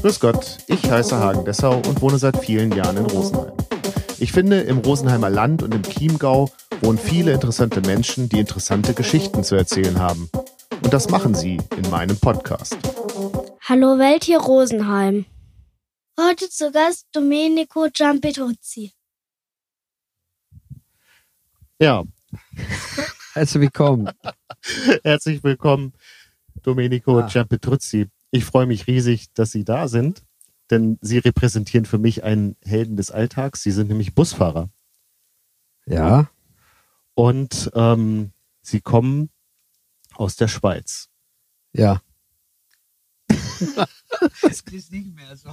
Grüß Gott, ich heiße Hagen Dessau und wohne seit vielen Jahren in Rosenheim. Ich finde, im Rosenheimer Land und im Chiemgau wohnen viele interessante Menschen, die interessante Geschichten zu erzählen haben. Und das machen sie in meinem Podcast. Hallo Welt hier Rosenheim. Heute zu Gast Domenico Giampetruzzi. Ja. Herzlich willkommen. Herzlich willkommen, Domenico ah. Giampetruzzi. Ich freue mich riesig, dass Sie da sind, denn Sie repräsentieren für mich einen Helden des Alltags. Sie sind nämlich Busfahrer. Ja. Und ähm, Sie kommen aus der Schweiz. Ja. das ist nicht mehr so.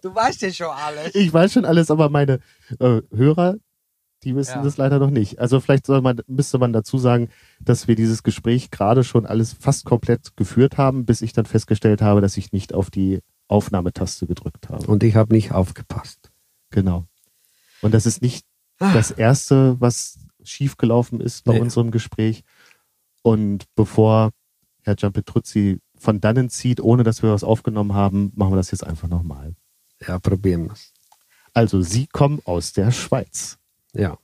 Du weißt ja schon alles. Ich weiß schon alles, aber meine äh, Hörer, die wissen ja. das leider noch nicht. Also vielleicht soll man, müsste man dazu sagen, dass wir dieses Gespräch gerade schon alles fast komplett geführt haben, bis ich dann festgestellt habe, dass ich nicht auf die Aufnahmetaste gedrückt habe. Und ich habe nicht aufgepasst. Genau. Und das ist nicht ah. das Erste, was schiefgelaufen ist bei nee. unserem Gespräch. Und bevor Herr Giampetruzzi von dannen zieht, ohne dass wir was aufgenommen haben, machen wir das jetzt einfach nochmal. Ja, probieren wir es. Also, Sie kommen aus der Schweiz. Ja.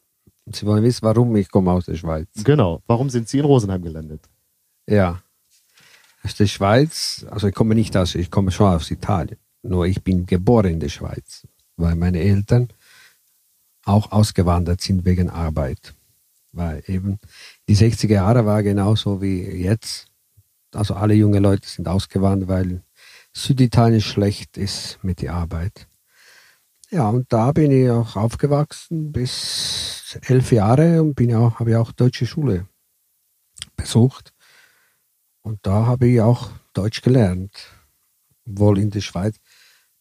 Und Sie wollen wissen, warum ich komme aus der Schweiz. Genau. Warum sind Sie in Rosenheim gelandet? Ja. Aus der Schweiz, also ich komme nicht aus, ich komme schon aus Italien. Nur ich bin geboren in der Schweiz, weil meine Eltern auch ausgewandert sind wegen Arbeit. Weil eben die 60er Jahre war genauso wie jetzt. Also alle junge Leute sind ausgewandert, weil Süditalien schlecht ist mit der Arbeit. Ja, und da bin ich auch aufgewachsen bis elf Jahre und bin auch, habe ich auch deutsche Schule besucht. Und da habe ich auch Deutsch gelernt. Obwohl in der Schweiz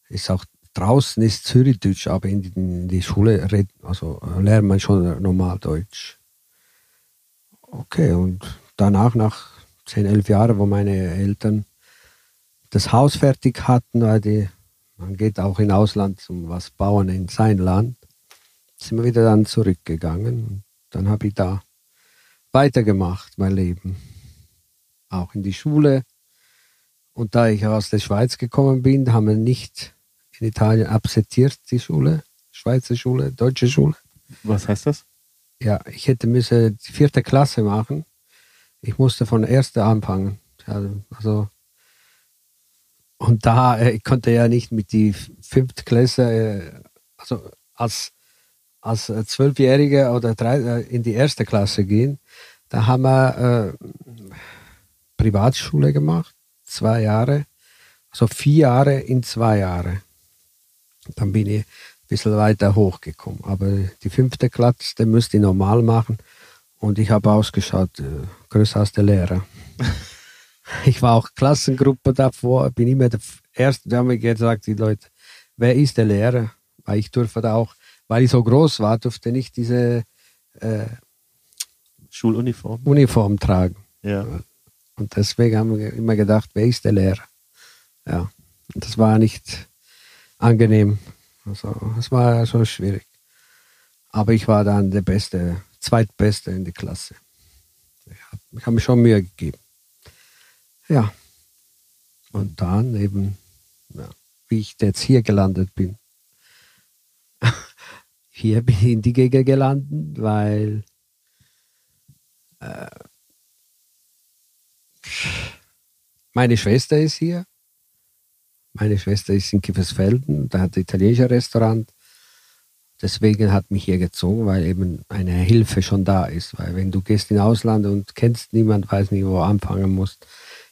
ist auch draußen ist Zürichdeutsch, aber in in die Schule red, also lernt man schon normal Deutsch. Okay, und danach, nach zehn, elf Jahren, wo meine Eltern das Haus fertig hatten, weil die, man geht auch in Ausland zum was bauen in sein Land, sind wir wieder dann zurückgegangen. Dann habe ich da weitergemacht, mein Leben. Auch in die Schule. Und da ich aus der Schweiz gekommen bin, haben wir nicht in Italien akzeptiert, die Schule, Schweizer Schule, deutsche Schule. Was heißt das? Ja, ich hätte müssen die vierte Klasse machen. Ich musste von der ersten anfangen. Also und da äh, ich konnte ja nicht mit die fünfte Klasse, äh, also als als äh, Zwölfjähriger oder drei, äh, in die erste Klasse gehen. Da haben wir äh, Privatschule gemacht, zwei Jahre, also vier Jahre in zwei Jahre. Dann bin ich ein bisschen weiter hochgekommen. Aber die fünfte Klasse, die müsste ich normal machen. Und ich habe ausgeschaut, äh, größer als der Lehrer. ich war auch Klassengruppe davor, bin immer der Erste, da haben wir gesagt, die Leute, wer ist der Lehrer? Weil ich durfte da auch, weil ich so groß war, durfte nicht diese äh, Schuluniform Uniform tragen. Ja. Und deswegen haben wir immer gedacht, wer ist der Lehrer? Ja. Und das war nicht angenehm. Also, es war so schwierig. Aber ich war dann der Beste, Zweitbeste in der Klasse. Ich habe mir schon Mühe gegeben. Ja. Und dann eben, ja, wie ich jetzt hier gelandet bin. hier bin ich in die Gegend gelandet, weil äh, meine Schwester ist hier. Meine Schwester ist in Kiefersfelden, da hat ein italienisches Restaurant. Deswegen hat mich hier gezogen, weil eben eine Hilfe schon da ist. Weil wenn du gehst in Ausland und kennst niemand, weiß nicht, wo du anfangen musst,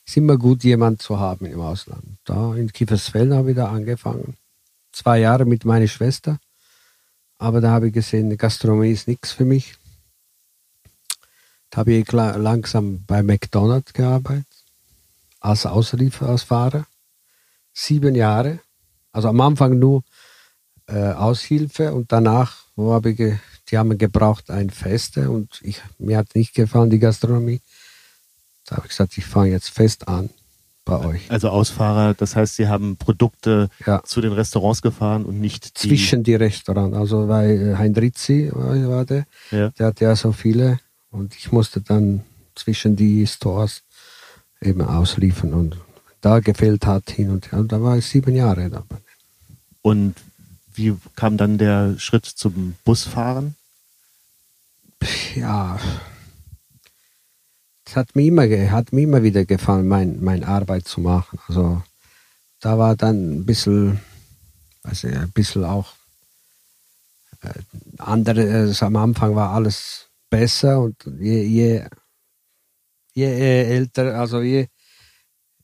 ist immer gut, jemand zu haben im Ausland. Da in Kiefersfelden habe ich da angefangen. Zwei Jahre mit meiner Schwester. Aber da habe ich gesehen, Gastronomie ist nichts für mich. Da habe ich langsam bei McDonald's gearbeitet. Als Auslieferungsfahrer. Sieben Jahre. Also am Anfang nur äh, Aushilfe und danach wo habe ich die haben gebraucht ein Feste und ich, mir hat nicht gefallen die Gastronomie. Da habe ich gesagt, ich fange jetzt fest an bei euch. Also Ausfahrer, das heißt, Sie haben Produkte ja. zu den Restaurants gefahren und nicht die zwischen die Restaurants. Also weil Hein Rizzi war der, ja. der hat ja so viele und ich musste dann zwischen die Stores eben ausliefern und da gefehlt hat hin und her. Und da war ich sieben Jahre dabei. Und wie kam dann der Schritt zum Busfahren? Ja, es hat mir immer, hat mir immer wieder gefallen, mein, meine Arbeit zu machen. Also da war dann ein bisschen, also ein bisschen auch äh, andere, also am Anfang war alles besser und je, je, je älter, also je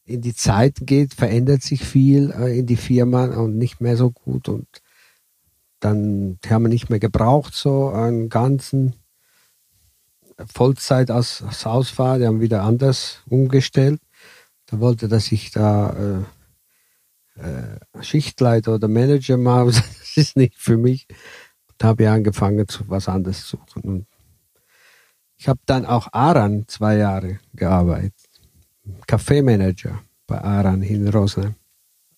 in die Zeit geht, verändert sich viel äh, in die Firma und nicht mehr so gut und dann haben wir nicht mehr gebraucht, so einen ganzen Vollzeit als, als Ausfahrer, die haben wieder anders umgestellt. Da wollte, dass ich da äh, äh, Schichtleiter oder Manager mache, das ist nicht für mich. Da habe ich angefangen, zu was anderes zu suchen. Und ich habe dann auch Aran zwei Jahre gearbeitet. Kaffeemanager bei Aran in Rosenheim.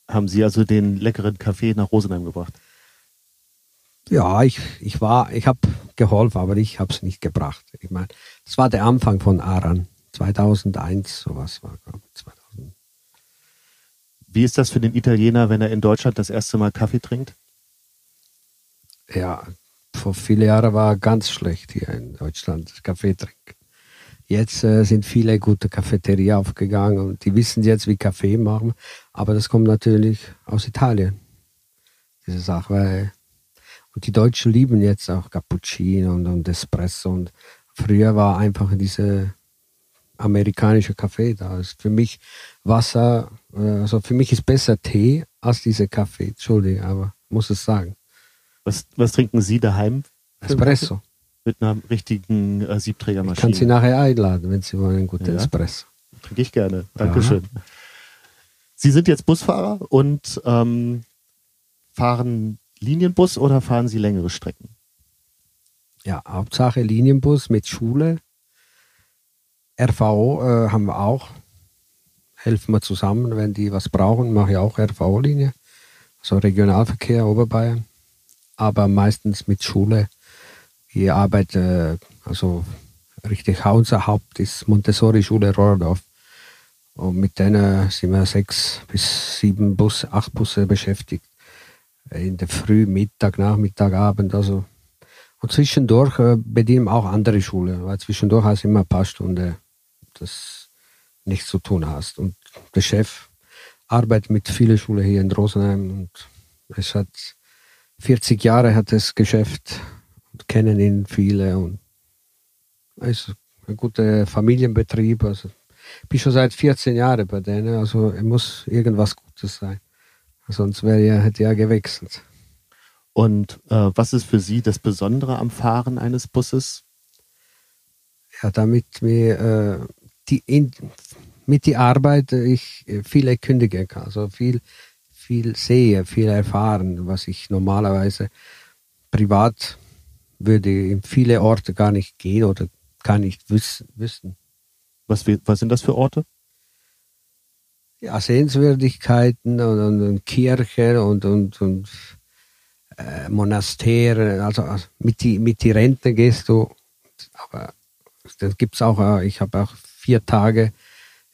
Haben Sie also den leckeren Kaffee nach Rosenheim gebracht? Ja, ich, ich war, ich habe geholfen, aber ich habe es nicht gebracht. Ich meine, das war der Anfang von Aran. 2001, sowas war, glaube ich, 2000. Wie ist das für den Italiener, wenn er in Deutschland das erste Mal Kaffee trinkt? Ja, vor vielen Jahren war ganz schlecht hier in Deutschland, Kaffee trinken. Jetzt äh, sind viele gute Cafeterien aufgegangen und die wissen jetzt, wie Kaffee machen. Aber das kommt natürlich aus Italien, diese Sache. Weil, und die Deutschen lieben jetzt auch Cappuccino und, und Espresso. Und früher war einfach diese amerikanische Kaffee da. ist für mich Wasser, äh, also für mich ist besser Tee als diese Kaffee. Entschuldige, aber muss es sagen. Was, was trinken Sie daheim? Espresso. Mit einer richtigen äh, Siebträgermaschine. Ich kann Sie nachher einladen, wenn Sie wollen, einen guten Ja. Espresso. Trinke ich gerne. Dankeschön. Sie sind jetzt Busfahrer und ähm, fahren Linienbus oder fahren Sie längere Strecken? Ja, Hauptsache Linienbus mit Schule. RVO äh, haben wir auch. Helfen wir zusammen, wenn die was brauchen, mache ich auch RVO-Linie. So Regionalverkehr Oberbayern. Aber meistens mit Schule. Ich arbeite, äh, also richtig unser Haupt ist Montessori-Schule Rohrdorf. Und mit denen sind wir sechs bis sieben Bus, acht Busse beschäftigt. In der Früh, Mittag, Nachmittag, Abend. Also und zwischendurch äh, bedienen auch andere Schulen, weil zwischendurch hast du immer ein paar Stunden, das nichts zu tun hast. Und der Chef arbeitet mit vielen Schulen hier in Rosenheim und es hat 40 Jahre hat das Geschäft und kennen ihn viele und es ist ein guter Familienbetrieb. Also ich bin schon seit 14 Jahren bei denen, also muss irgendwas Gutes sein. Sonst wäre er, hätte er gewechselt. Und äh, was ist für Sie das Besondere am Fahren eines Busses? ja, damit mir äh, die in, mit die Arbeit ich viel erkündigen kann, also viel, viel sehe, viel erfahren, was ich normalerweise privat würde in viele Orte gar nicht gehen oder gar nicht wiss, wissen. Was, was sind das für Orte? Ja, Sehenswürdigkeiten und, und, und Kirche und, und, und äh, Monastere, also also mit die, mit die Rente gehst du, aber dann gibt's auch, äh, ich habe auch vier Tage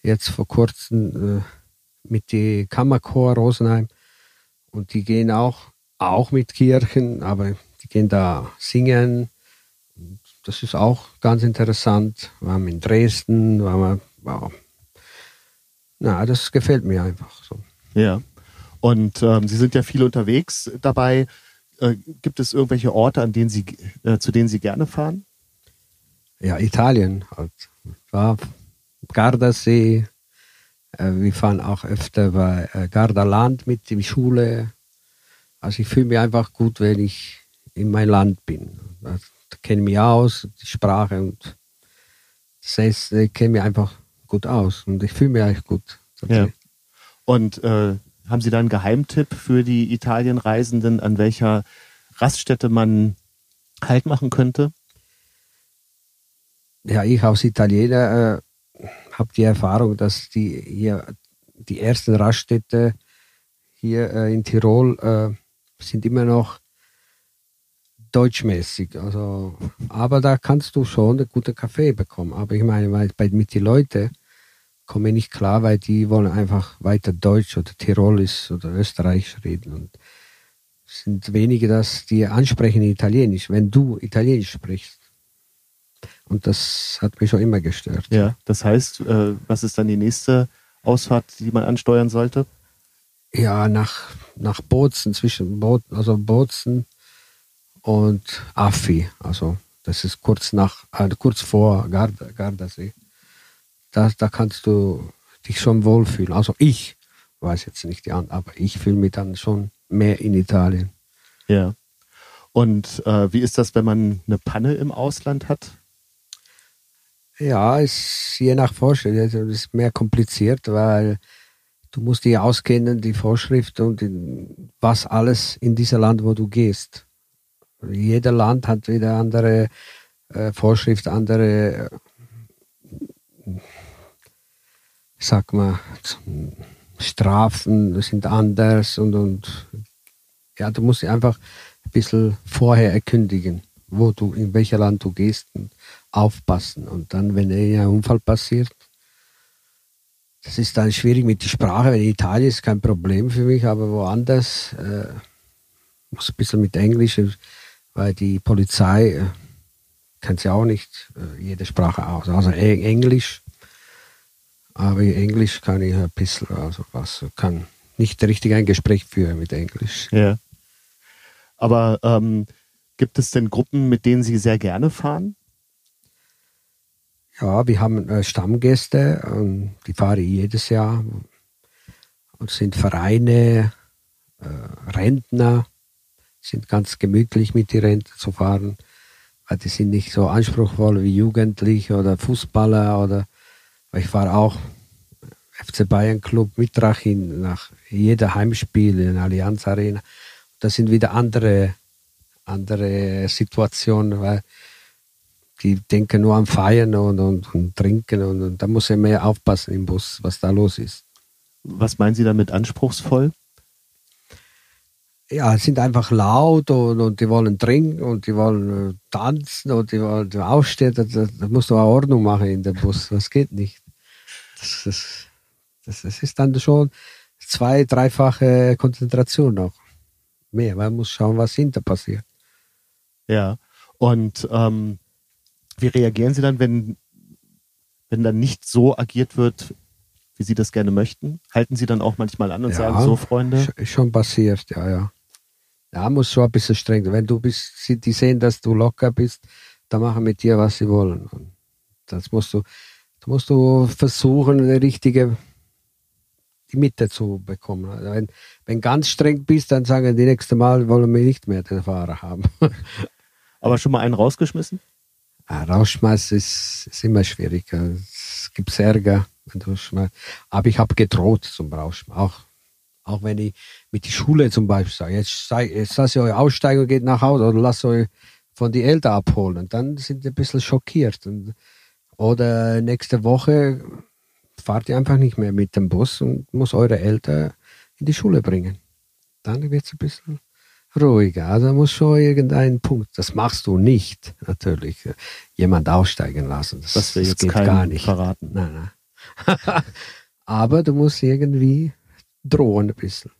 jetzt vor kurzem äh, mit die Kammerchor Rosenheim und die gehen auch, auch mit Kirchen, aber die gehen da singen. Und Das ist auch ganz interessant. Wir haben in Dresden, waren wir, wow. Na, das gefällt mir einfach so. Ja. Und ähm, Sie sind ja viel unterwegs dabei. Äh, gibt es irgendwelche Orte, an denen Sie, äh, zu denen Sie gerne fahren? Ja, Italien halt. War Gardasee. Äh, wir fahren auch öfter bei äh, Gardaland mit der Schule. Also ich fühle mich einfach gut, wenn ich in mein Land bin. Da kenne ich mich aus, die Sprache und das heißt, ich kenne mich einfach gut aus und ich fühle mich eigentlich gut. Ja. Und äh, haben Sie da einen Geheimtipp für die Italienreisenden, an welcher Raststätte man Halt machen könnte? ja, ich als Italiener äh, habe die Erfahrung, dass die hier die ersten Raststätte hier äh, in Tirol äh, sind immer noch deutschmäßig. Also, aber da kannst du schon einen guten Kaffee bekommen. Aber ich meine, weil bei, mit den Leuten komme nicht klar, weil die wollen einfach weiter Deutsch oder Tirolisch oder Österreichisch reden. Und es sind wenige, dass die ansprechen Italienisch, wenn du Italienisch sprichst. Und das hat mich schon immer gestört. Ja, das heißt, äh, was ist dann die nächste Ausfahrt, die man ansteuern sollte? Ja, nach, nach Bozen, zwischen Bozen, also Bozen und Affi. Also das ist kurz nach, äh, kurz vor Garda, Gardasee. Da, da kannst du dich schon wohlfühlen. Also ich weiß jetzt nicht die anderen, aber ich fühle mich dann schon mehr in Italien. Ja. Und äh, wie ist das, wenn man eine Panne im Ausland hat? Ja, ist je nach Vorschrift. Also es ist mehr kompliziert, weil du musst dich auskennen, die Vorschrift und in, was alles in dieser Land, wo du gehst. Jeder Land hat wieder andere äh, Vorschrift, andere, äh, sag mal, Strafen sind anders und, und ja, du musst einfach ein bisschen vorher erkündigen, wo du, in welcher Land du gehst und aufpassen. Und dann, wenn ein Unfall passiert, das ist dann schwierig mit der Sprache. In Italien ist kein Problem für mich, aber woanders äh, muss ein bisschen mit Englisch, weil die Polizei äh, kennt sie auch nicht äh, jede Sprache aus. Also Englisch, aber Englisch kann ich ein bisschen, also was kann nicht richtig ein Gespräch führen mit Englisch. Ja. Aber ähm, gibt es denn Gruppen, mit denen Sie sehr gerne fahren? Ja, wir haben äh, Stammgäste, ähm, die fahre ich jedes Jahr. Und sind Vereine, äh, Rentner, sind ganz gemütlich mit den Rentner zu fahren, weil die sind nicht so anspruchsvoll wie Jugendliche oder Fußballer oder ich fahre auch FC Bayern Club mit Rachin nach jeder Heimspiel in Allianz Arena. Das sind wieder andere, andere Situationen, weil die denken nur am Feiern und, und, und Trinken und, und, da muss er mehr aufpassen im Bus, was da los ist. Was meinen Sie damit anspruchsvoll? Ja, sind einfach laut und, und die wollen trinken und die wollen äh, tanzen und die wollen aufstehen. Da, da musst du auch Ordnung machen in dem Bus. Das geht nicht. Das, das, das, ist dann schon zwei, dreifache Konzentration noch. Mehr, man muss schauen, was hinter passiert. Ja, und ähm, wie reagieren Sie dann, wenn, wenn dann nicht so agiert wird, wie Sie das gerne möchten? Halten Sie dann auch manchmal an und Ja, sagen, so Freunde? Ist schon passiert, ja, ja. Ja, muss schon ein bisschen streng. sein. Wenn du bist, sie- die sehen, dass du locker bist, dann machen mit dir, was sie wollen. Das musst du, du musst du versuchen, eine richtige die Mitte zu bekommen. Also wenn, wenn ganz streng bist, dann sagen die nächste Mal wollen wir nicht mehr den Fahrer haben. Aber schon mal einen rausgeschmissen? Ah, Rausschmeißen ist, ist immer schwierig. Es gibt Ärger, wenn du schmeißt. Aber ich habe gedroht zum Rausschmeißen. Auch, auch wenn ich mit der Schule zum Beispiel sage, jetzt, sei- jetzt lasst ihr euch aussteigen und geht nach Hause oder lasst euch von den Eltern abholen. Dann sind die ein bisschen schockiert. Und, oder nächste Woche fahrt ihr einfach nicht mehr mit dem Bus und muss eure Eltern in die Schule bringen. Dann wird es ein bisschen ruhiger. Also muss schon irgendein Punkt. Das machst du nicht, natürlich. Jemand aussteigen lassen. Das, Das jetzt geht gar nicht. verraten. Nein, nein. Aber du musst irgendwie drohen ein bisschen.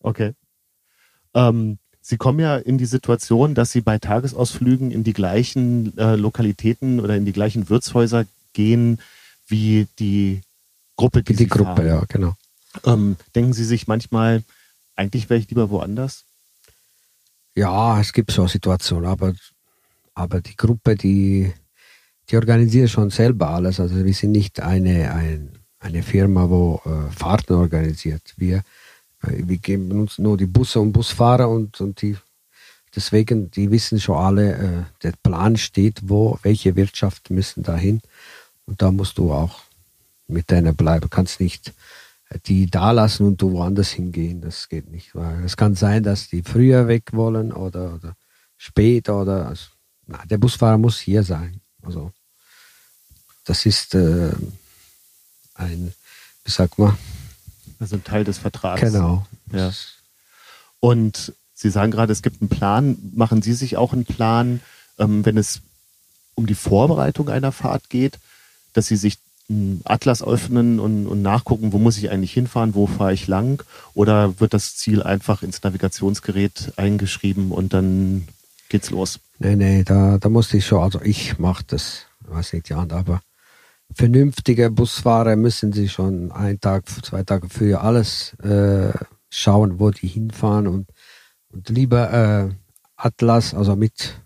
Okay. Ähm, Sie kommen ja in die Situation, dass Sie bei Tagesausflügen in die gleichen äh, Lokalitäten oder in die gleichen Wirtshäuser gehen wie die Gruppe, die, Die, Sie Gruppe, fahren. ja, genau. Ähm, denken Sie sich manchmal, eigentlich wäre ich lieber woanders? Ja, es gibt so Situationen, aber, aber die Gruppe, die, die organisiert schon selber alles. Also wir sind nicht eine, ein, eine Firma, wo äh, Fahrten organisiert. Wir, wir geben uns nur die Busse und Busfahrer und, und die deswegen, die wissen schon alle, äh, der Plan steht, wo, welche Wirtschaft müssen dahin. Und da musst du auch mit denen bleiben. Kannst nicht äh, die da lassen und du woanders hingehen. Das geht nicht. Weil es kann sein, dass die früher weg wollen oder, oder später oder also, na, der Busfahrer muss hier sein. Also das ist äh, ein, wie sagt man, Also ein Teil des Vertrags. genau. Ja. Und Sie sagen gerade, es gibt einen Plan. Machen Sie sich auch einen Plan, ähm, wenn es um die Vorbereitung einer Fahrt geht, dass Sie sich einen Atlas öffnen und, und nachgucken, wo muss ich eigentlich hinfahren, wo fahre ich lang? Oder wird das Ziel einfach ins Navigationsgerät eingeschrieben und dann geht's los? Nee, nee, da, da musste ich schon, also ich mache das, weiß nicht, ja, aber vernünftige Busfahrer müssen sie schon einen Tag, zwei Tage früher alles äh, schauen, wo die hinfahren und, und lieber äh, Atlas, also mit,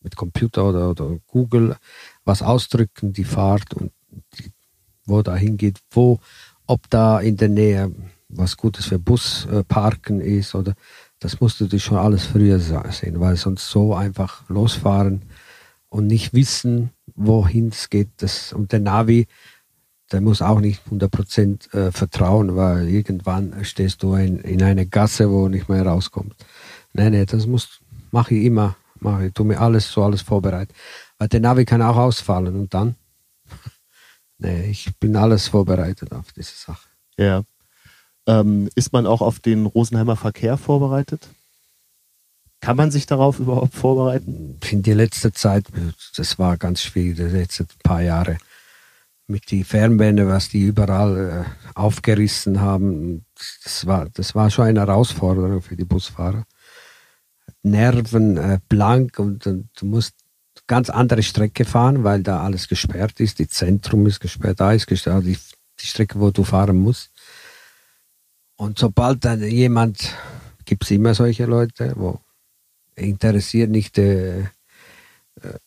mit Computer oder, oder Google, was ausdrücken, die Fahrt und die, wo da hingeht, wo, ob da in der Nähe was Gutes für Busparken äh, ist oder das musst du dich schon alles früher sehen, weil sonst so einfach losfahren und nicht wissen, wohin es geht. Das, und der Navi, der muss auch nicht 100% äh, vertrauen, weil irgendwann stehst du in, in einer Gasse, wo nicht mehr rauskommst. Nein, nein, das muss, mache ich immer, mache ich, tu mir alles so alles vorbereitet. Weil der Navi kann auch ausfallen und dann, nee, ich bin alles vorbereitet auf diese Sache. Ja. Ähm, ist man auch auf den Rosenheimer Verkehr vorbereitet? Kann man sich darauf überhaupt vorbereiten? In der letzten Zeit, das war ganz schwierig, die letzten paar Jahre. Mit den Fernwände, was die überall äh, aufgerissen haben, das war, das war schon eine Herausforderung für die Busfahrer. Nerven äh, blank und, und du musst ganz andere Strecke fahren, weil da alles gesperrt ist. Die Zentrum ist gesperrt, da ist gesperrt, also die, die Strecke, wo du fahren musst. Und sobald dann jemand, gibt es immer solche Leute, wo interessiert nicht äh, äh,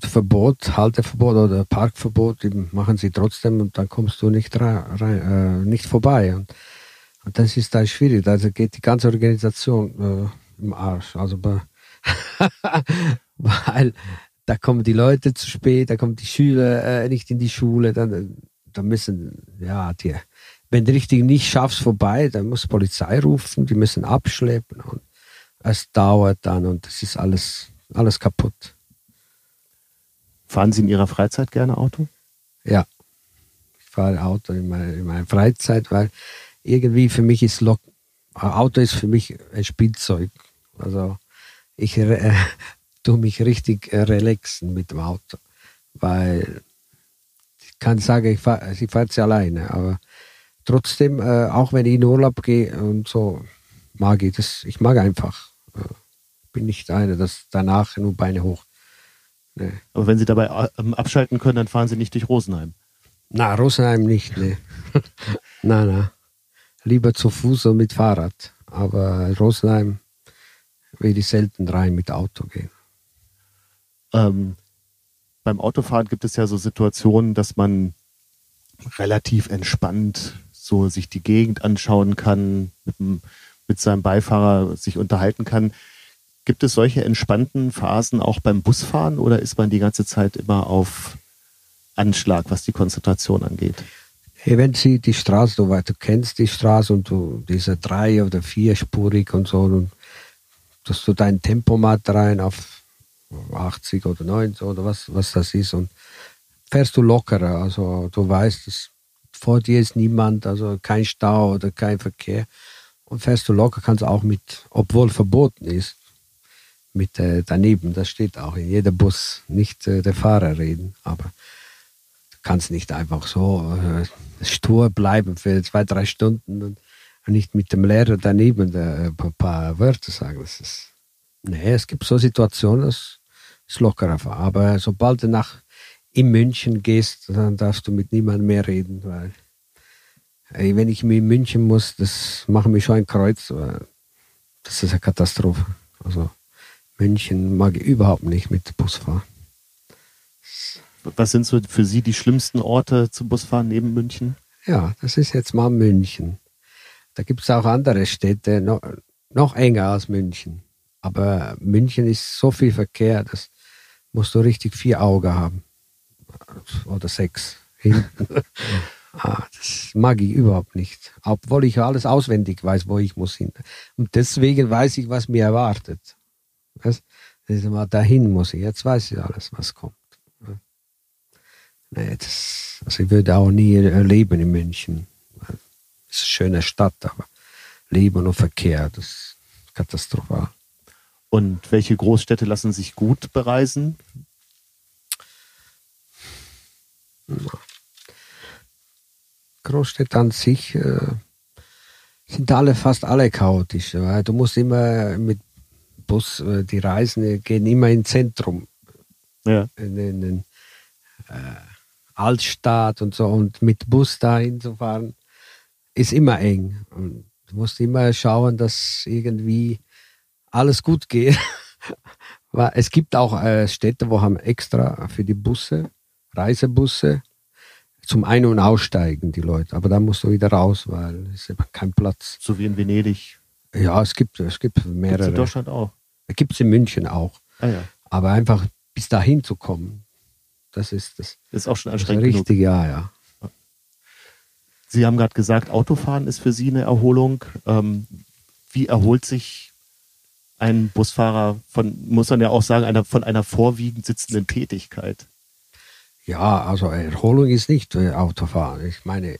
Verbot, Halteverbot oder Parkverbot, die machen sie trotzdem und dann kommst du nicht, rein, äh, nicht vorbei. Und, und, das ist dann schwierig. Also geht die ganze Organisation äh, im Arsch. Also weil da kommen die Leute zu spät, da kommen die Schüler äh, nicht in die Schule, dann, dann müssen, ja, die, wenn du richtig nicht schaffst vorbei, dann muss Polizei rufen, die müssen abschleppen und es dauert dann und es ist alles, alles kaputt. Fahren Sie in Ihrer Freizeit gerne Auto? Ja, ich fahre Auto in meiner, in meiner Freizeit, weil irgendwie für mich ist Lok Auto ist für mich ein Spielzeug. Also ich äh, tue mich richtig äh, relaxen mit dem Auto, weil ich kann sagen, ich fahre ich fahr sie alleine, aber trotzdem, äh, auch wenn ich in Urlaub gehe und so, mag ich das. Ich mag einfach. Äh, bin nicht einer, das danach nur Beine hoch. Nee. Aber wenn Sie dabei ähm, abschalten können, dann fahren Sie nicht durch Rosenheim. Na, Rosenheim nicht, ne. na, na. Lieber zu Fuß und mit Fahrrad. Aber Rosenheim will ich selten rein mit Auto gehen. Ähm, beim Autofahren gibt es ja so Situationen, dass man relativ entspannt so sich die Gegend anschauen kann, mit, dem, mit seinem Beifahrer sich unterhalten kann. Gibt es solche entspannten Phasen auch beim Busfahren oder ist man die ganze Zeit immer auf Anschlag, was die Konzentration angeht? Wenn Sie die Straße, du, du kennst die Straße und du diese drei oder vierspurig und so, und dass du dein Tempomat rein auf 80 oder 90 oder was, was das ist und fährst du lockerer. Also du weißt, dass vor dir ist niemand, also kein Stau oder kein Verkehr. Und fährst du locker, kannst auch mit, obwohl verboten ist, mit äh, daneben, das steht auch in jedem Bus, nicht äh, der Fahrer reden, aber du kannst nicht einfach so äh, stur bleiben für zwei, drei Stunden und nicht mit dem Lehrer daneben ein paar Wörter sagen. Das ist, nee, es gibt so Situationen, das ist lockerer. Aber sobald du nach in München gehst, dann darfst du mit niemandem mehr reden, weil ey, wenn ich in München muss, das macht mich schon ein Kreuz. Das ist eine Katastrophe. Also München mag ich überhaupt nicht mit Busfahren. Was sind so für Sie die schlimmsten Orte zum Busfahren neben München? Ja, das ist jetzt mal München. Da gibt es auch andere Städte, noch, noch enger als München. Aber München ist so viel Verkehr, das musst du richtig vier Augen haben oder sechs hinten. Ah, das mag ich überhaupt nicht. Obwohl ich alles auswendig weiß, wo ich muss hin. Und deswegen weiß ich, was mir erwartet. Das, das mal dahin muss ich. Jetzt weiß ich alles, was kommt. Nee, das, also ich würde auch nie leben in München. Es ist eine schöne Stadt, aber Leben und Verkehr, das ist katastrophal. Und welche Großstädte lassen sich gut bereisen? Großstädte an sich äh, sind alle fast alle chaotisch. Weil du musst immer mit Bus, äh, die Reisenden gehen immer ins Zentrum, Ja. in den äh, Altstadt und so und mit Bus dahin zu fahren, ist immer eng. Und du musst immer schauen, dass irgendwie alles gut geht. Es gibt auch äh, Städte, wo haben extra für die Busse, Reisebusse, zum Ein- und Aussteigen die Leute. Aber da musst du wieder raus, weil es ist kein Platz. So wie in Venedig. Ja, es gibt, es gibt Gibt's in mehrere. Deutschland auch. Gibt es in München auch. Ah ja. Aber einfach bis dahin zu kommen, das ist das, Ist auch schon anstrengend richtig, ja, ja. Sie haben gerade gesagt, Autofahren ist für Sie eine Erholung. Ähm, wie erholt sich ein Busfahrer von, muss man ja auch sagen, einer, von einer vorwiegend sitzenden Tätigkeit? Ja, also Erholung ist nicht äh, Autofahren. Ich meine,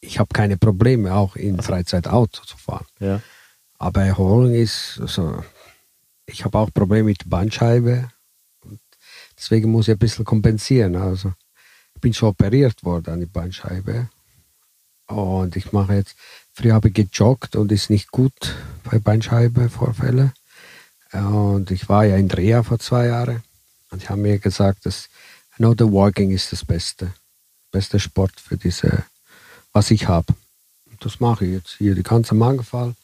ich habe keine Probleme, auch in Freizeit Auto zu fahren. Ja. Aber Erholung ist, also, ich habe auch Probleme mit Bandscheibe. Deswegen muss ich ein bisschen kompensieren. Also, ich bin schon operiert worden an die Bandscheibe. Und ich mache jetzt, früher habe ich gejoggt und ist nicht gut bei Bandscheibenvorfällen. Und ich war ja in Dreher vor zwei Jahren. Und die haben mir gesagt, dass no, the walking ist das Beste. Beste Sport für diese, was ich habe. Das mache ich jetzt hier, die ganze Mangfall.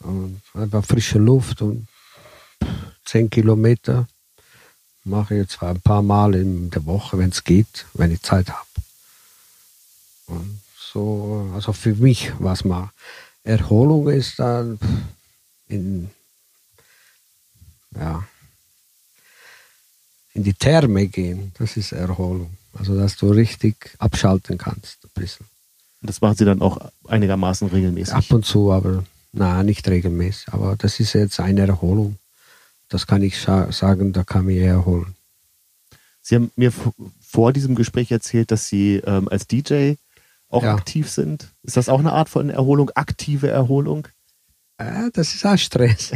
Und einfach frische Luft und 10 Kilometer mache ich jetzt ein paar Mal in der Woche, wenn es geht, wenn ich Zeit habe. Und so, also für mich, was mal Erholung ist dann in, ja, in die Therme gehen, das ist Erholung. Also, dass du richtig abschalten kannst, ein bisschen. Und das machen Sie dann auch einigermaßen regelmäßig. Ab und zu, aber na, nicht regelmäßig. Aber das ist jetzt eine Erholung. Das kann ich sa- sagen, da kann ich erholen. Sie haben mir vor diesem Gespräch erzählt, dass Sie ähm, als DJ auch Ja. aktiv sind. Ist das auch eine Art von Erholung, aktive Erholung? Äh, das ist auch Stress.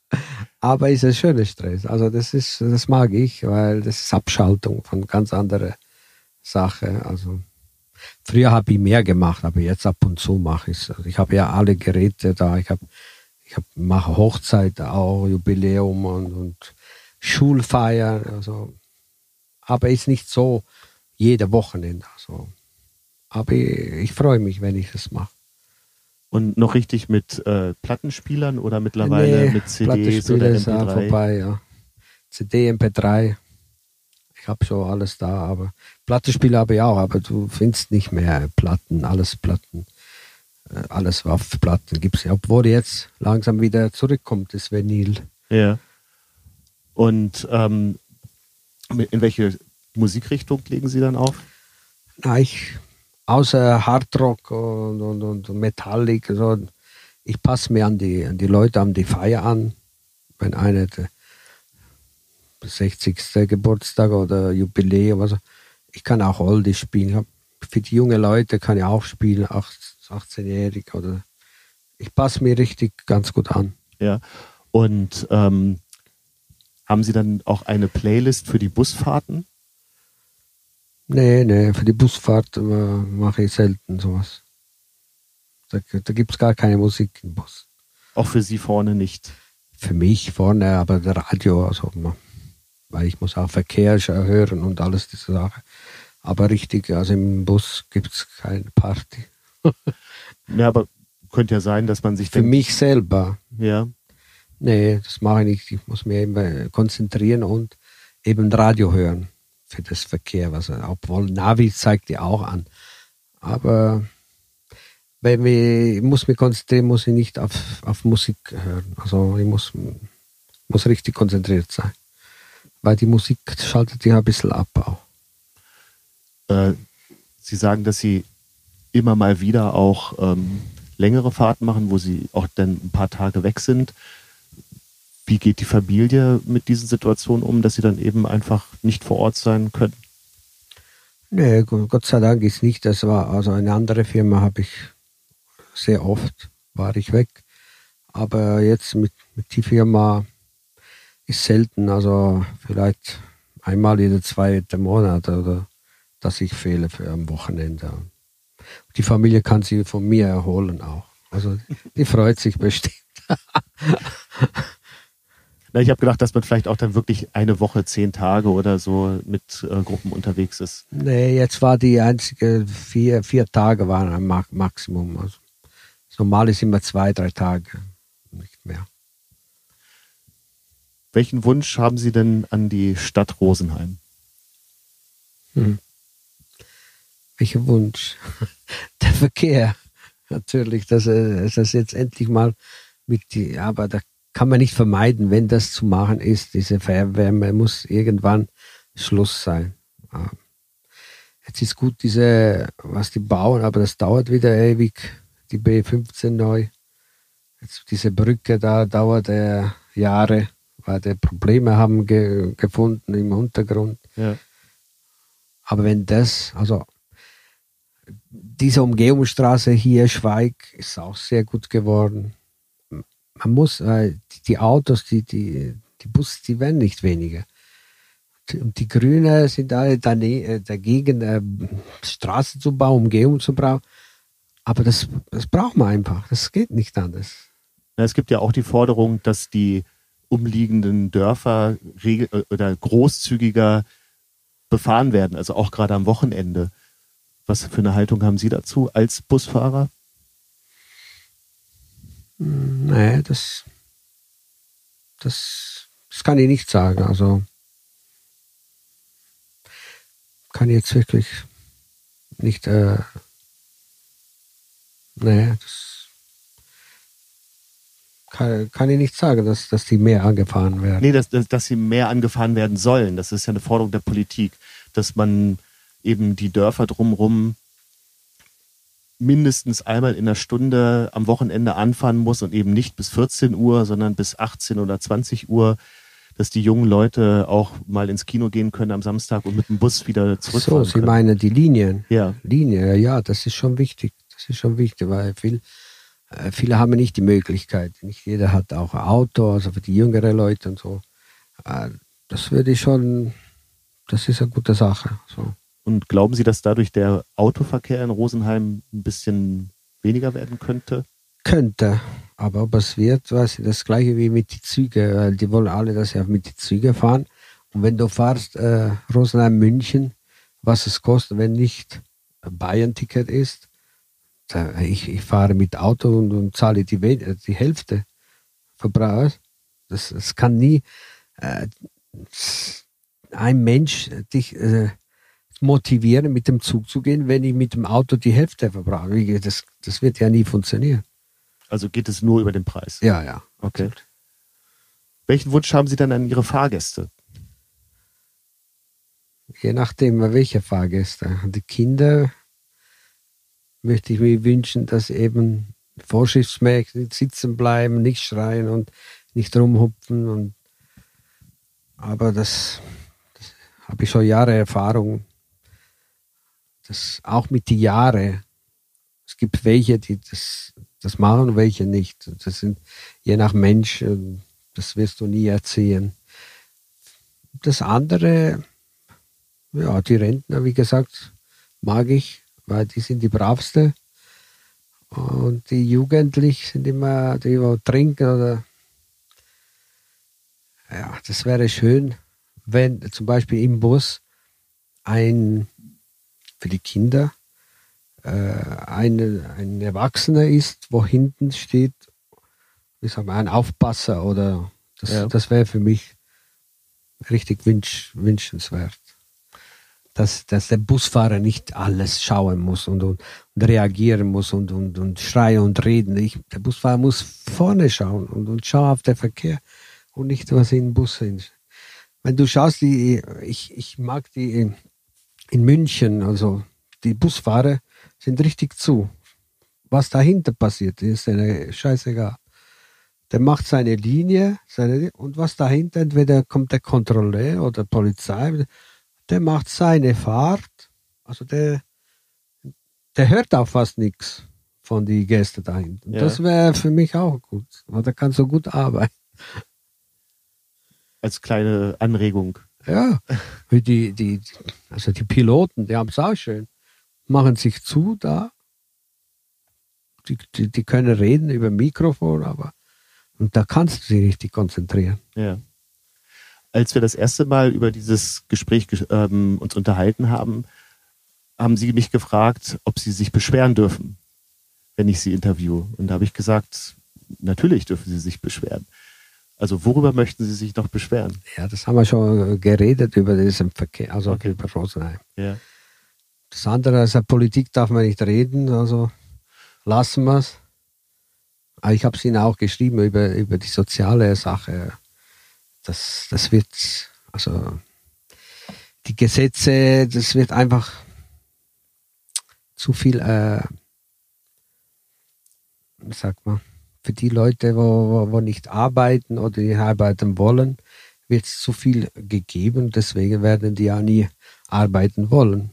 aber ist ein schöner Stress. Also das ist, das mag ich, weil das ist Abschaltung von ganz anderen Sachen. Also früher habe ich mehr gemacht, aber jetzt ab und zu mache ich es. Also ich habe ja alle Geräte da. Ich habe, ich hab, mache Hochzeit auch, Jubiläum und, und Schulfeiern. Also, aber ist nicht so jede Wochenende. Also, aber ich, ich freue mich, wenn ich das mache. Und noch richtig mit äh, Plattenspielern oder mittlerweile Nee, mit CDs Plattenspieler oder ist auch MP3? vorbei, ja. CD, MP3. Ich habe schon alles da, aber Plattenspieler habe ich auch, aber du findest nicht mehr Platten, alles Platten. Äh, Alles auf Platten gibt es ja. Obwohl jetzt langsam wieder zurückkommt, das Vinyl. Ja. Und ähm, in welche Musikrichtung legen Sie dann auf? Na, ich, außer Hardrock und, und, und Metallic, so, ich passe mir an die, an die Leute, an die Feier an. Wenn einer der 60. Geburtstag oder Jubiläum, also ich kann auch Oldie spielen. Für die jungen Leute kann ich auch spielen, 18-jährig oder ich passe mir richtig ganz gut an. Ja. Und ähm, haben Sie dann auch eine Playlist für die Busfahrten? Nee, nee, für die Busfahrt äh, mache ich selten sowas. Da, da gibt es gar keine Musik im Bus. Auch für Sie vorne nicht. für mich vorne, aber der Radio, also, weil ich muss auch Verkehr hören und alles diese Sache. Aber richtig, also im Bus gibt es keine Party. Ja, aber könnte ja sein, dass man sich Für mich selber, ja, nee, das mache ich nicht. Ich muss mich eben konzentrieren und eben Radio hören für das Verkehr. Was, obwohl Navi zeigt ja auch an. Aber wir, ich muss mich konzentrieren, muss ich nicht auf, auf Musik hören. Also ich muss, muss richtig konzentriert sein. Weil die Musik schaltet ja ein bisschen ab auch. äh, Sie sagen, dass Sie immer mal wieder auch ähm, längere Fahrten machen, wo Sie auch dann ein paar Tage weg sind. Wie geht die Familie mit diesen Situationen um, dass Sie dann eben einfach nicht vor Ort sein können? Nee, Gott sei Dank ist nicht. Das war also eine andere Firma habe ich sehr oft war ich weg. Aber jetzt mit, mit die Firma ist selten, also vielleicht einmal jede zweite Monat oder dass ich fehle für am Wochenende. Die Familie kann sie von mir erholen auch. Also die freut sich bestimmt. Na, ich habe gedacht, dass man vielleicht auch dann wirklich eine Woche, zehn Tage oder so mit äh, Gruppen unterwegs ist. Nee, jetzt war die einzige vier, vier Tage waren ein Ma Maximum. Also, normal ist immer zwei, drei Tage, nicht mehr. Welchen Wunsch haben Sie denn an die Stadt Rosenheim? Hm. Welcher Wunsch? Der Verkehr. Natürlich, dass es das jetzt endlich mal mit die, aber da kann man nicht vermeiden, wenn das zu machen ist, diese Fernwärme muss irgendwann Schluss sein. Jetzt ist gut, diese, was die bauen, aber das dauert wieder ewig, die B15 neu. Jetzt diese Brücke da dauert äh, Jahre, weil die Probleme haben ge gefunden im Untergrund. Ja. Aber wenn das, also diese Umgehungsstraße hier, Schweig, ist auch sehr gut geworden. Man muss, äh, die Autos, die, die, die Busse, die werden nicht weniger. Und die Grünen sind alle äh, dagegen, äh, Straßen zu bauen, Umgehung zu bauen. Aber das, das braucht man einfach. Das geht nicht anders. Es gibt ja auch die Forderung, dass die umliegenden Dörfer regel oder großzügiger befahren werden, also auch gerade am Wochenende. Was für eine Haltung haben Sie dazu als Busfahrer? Nee, das, das, das kann ich nicht sagen. Also kann ich jetzt wirklich nicht. Äh, nee, das kann, kann ich nicht sagen, dass, dass die mehr angefahren werden. Nee, dass, dass, dass sie mehr angefahren werden sollen. Das ist ja eine Forderung der Politik, dass man eben die Dörfer drumherum mindestens einmal in der Stunde am Wochenende anfahren muss und eben nicht bis 14 Uhr, sondern bis 18 oder 20 Uhr, dass die jungen Leute auch mal ins Kino gehen können am Samstag und mit dem Bus wieder zurückfahren So, Sie können. meinen die Linien? Ja. Linie, ja, das ist schon wichtig. Das ist schon wichtig, weil viel, äh, viele haben nicht die Möglichkeit. Nicht jeder hat auch ein Auto, also für die jüngeren Leute und so. Äh, Das würde ich schon, das ist eine gute Sache. So. Und glauben Sie, dass dadurch der Autoverkehr in Rosenheim ein bisschen weniger werden könnte? Könnte, aber ob es wird, weiß ich, das gleiche wie mit den Zügen, weil die wollen alle, dass sie mit den Zügen fahren. Und wenn du fahrst äh, Rosenheim München, was es kostet, wenn nicht ein Bayern-Ticket ist, ich, ich fahre mit Auto und, und zahle die, we- die Hälfte Verbrauch. Das, das kann nie äh, ein Mensch dich äh, motivieren, mit dem Zug zu gehen, wenn ich mit dem Auto die Hälfte verbrauche. Das, das wird ja nie funktionieren. Also geht es nur über den Preis? Ja, ja. Okay. Welchen Wunsch haben Sie dann an Ihre Fahrgäste? Je nachdem, welche Fahrgäste. Die Kinder möchte ich mir wünschen, dass eben vorschriftsmäßig sitzen bleiben, nicht schreien und nicht rumhupfen. Und, aber das, das habe ich schon Jahre Erfahrung. Das auch mit den Jahren. Es gibt welche, die das, das machen welche nicht. Das sind je nach Mensch, äh, das wirst du nie erzählen. Das andere, ja, die Rentner, wie gesagt, mag ich, weil die sind die bravste. Und die Jugendlichen sind immer, die wo trinken oder. Ja, das wäre schön, wenn zum Beispiel im Bus ein, für die Kinder, äh, ein, ein Erwachsener ist, wo hinten steht, wie sagen wir, ein Aufpasser oder das, Ja. das wäre für mich richtig wünsch, wünschenswert. Dass, dass der Busfahrer nicht alles schauen muss und, und, und reagieren muss und, und, und schreien und reden. Ich, der Busfahrer muss vorne schauen und, und schauen auf den Verkehr und nicht, was in den Bus ist. Wenn du schaust, die, ich, ich mag die in, München, also die Busfahrer sind richtig zu. Was dahinter passiert, ist eine scheißegal. Der macht seine Linie seine, und was dahinter, entweder kommt der Kontrolleur oder Polizei, der macht seine Fahrt. Also der, der hört auch fast nichts von den Gästen dahinter. Ja. Das wäre für mich auch gut, weil der kann so gut arbeiten. Als kleine Anregung. Ja, wie die, die, also die Piloten, die haben es auch schön. Machen sich zu da die, die, die können reden über Mikrofon, aber und da kannst du dich richtig konzentrieren. Ja. Als wir das erste Mal über dieses Gespräch ähm, uns unterhalten haben, haben Sie mich gefragt, ob Sie sich beschweren dürfen, wenn ich Sie interviewe. Und da habe ich gesagt, natürlich dürfen Sie sich beschweren. Also worüber möchten Sie sich noch beschweren? Ja, das haben wir schon geredet über diesen Verkehr, also okay. über Rosenheim. Ja. Das andere, also Politik darf man nicht reden, also lassen wir es. Aber ich habe es Ihnen auch geschrieben über, über die soziale Sache. Das, das wird, also die Gesetze, das wird einfach zu viel, äh, wie sagt man, für die Leute, wo, wo, nicht arbeiten oder nicht arbeiten wollen, wird es zu viel gegeben. Deswegen werden die ja nie arbeiten wollen.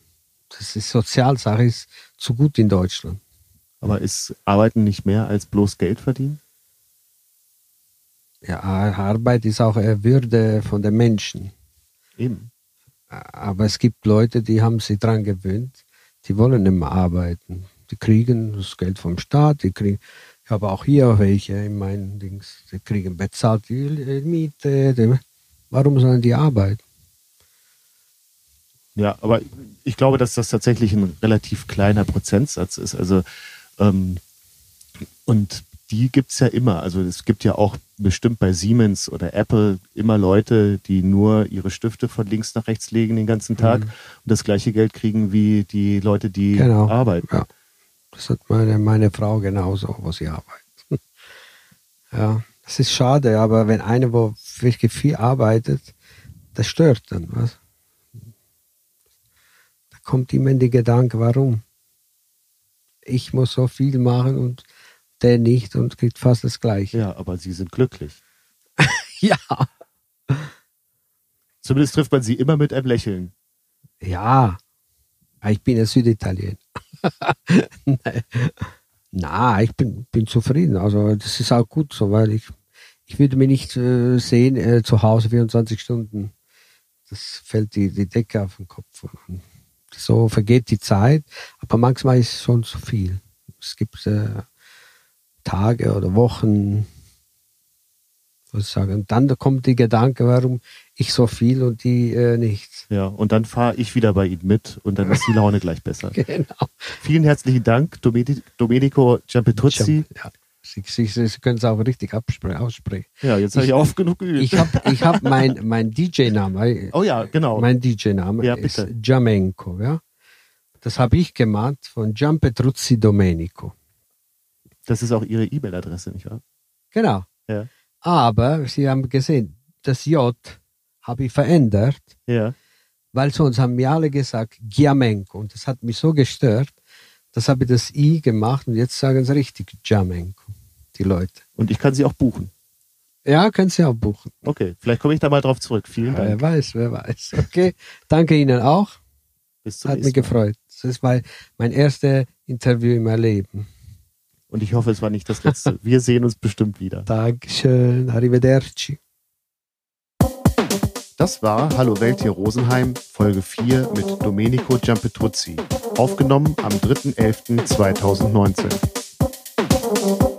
Das ist Sozialsache, ist zu gut in Deutschland. Aber ist Arbeiten nicht mehr als bloß Geld verdienen? Ja, Arbeit ist auch eine Würde von den Menschen. Eben. Aber es gibt Leute, die haben sich daran gewöhnt, die wollen nicht mehr arbeiten. Die kriegen das Geld vom Staat, die kriegen, ich habe auch hier welche in meinen Dings, die kriegen bezahlt die Miete. Warum sollen die arbeiten? Ja, aber ich glaube, dass das tatsächlich ein relativ kleiner Prozentsatz ist. Also ähm, und die gibt's ja immer. Also es gibt ja auch bestimmt bei Siemens oder Apple immer Leute, die nur ihre Stifte von links nach rechts legen den ganzen Tag mhm. und das gleiche Geld kriegen wie die Leute, die genau. arbeiten. Ja. Das hat meine, meine Frau genauso, wo sie arbeitet. ja, das ist schade, aber wenn einer, wo wirklich viel arbeitet, das stört dann, was? Da kommt immer der Gedanke, warum? Ich muss so viel machen und der nicht und kriegt fast das Gleiche. Ja, aber sie sind glücklich. ja. Zumindest trifft man sie immer mit einem Lächeln. Ja, ich bin ein Süditaliener. Na, ich bin, bin zufrieden. Also das ist auch gut so, weil ich, ich würde mich nicht äh, sehen äh, zu Hause 24 Stunden. Das fällt die, die Decke auf den Kopf. Und so vergeht die Zeit, aber manchmal ist es schon zu viel. Es gibt äh, Tage oder Wochen, was ich sagen. Und dann kommt der Gedanke, warum ich so viel und die äh, nichts. Ja, und dann fahre ich wieder bei Ihnen mit und dann ist die Laune gleich besser. Genau. Vielen herzlichen Dank, Domenico Giampetruzzi. Ja. Sie, Sie, Sie können es auch richtig aussprechen. Ja, jetzt habe ich oft genug geübt. Ich habe ich hab mein, mein DJ-Name. Oh ja, genau. Mein DJ-Name ja, ist Jamenko. Ja? Das habe ich gemacht von Giampetruzzi Domenico. Das ist auch Ihre E-Mail-Adresse, nicht wahr? Genau. Ja. Aber Sie haben gesehen, das J habe ich verändert. Ja. Weil sonst haben mir alle gesagt Giamenko. Und das hat mich so gestört. Das habe ich das I gemacht und jetzt sagen sie richtig Giamenko, die Leute. Und ich kann sie auch buchen. Ja, können Sie auch buchen. Okay, vielleicht komme ich da mal drauf zurück. Vielen Dank. Wer weiß, wer weiß. Okay, danke Ihnen auch. Bis zum Hat mich gefreut. Das ist mein, mein erstes Interview in meinem Leben. Und ich hoffe, es war nicht das letzte. Wir sehen uns bestimmt wieder. Dankeschön. Arrivederci. Das war Hallo Welt hier Rosenheim, Folge 4 mit Domenico Giampetruzzi. Aufgenommen am 3.11.2019.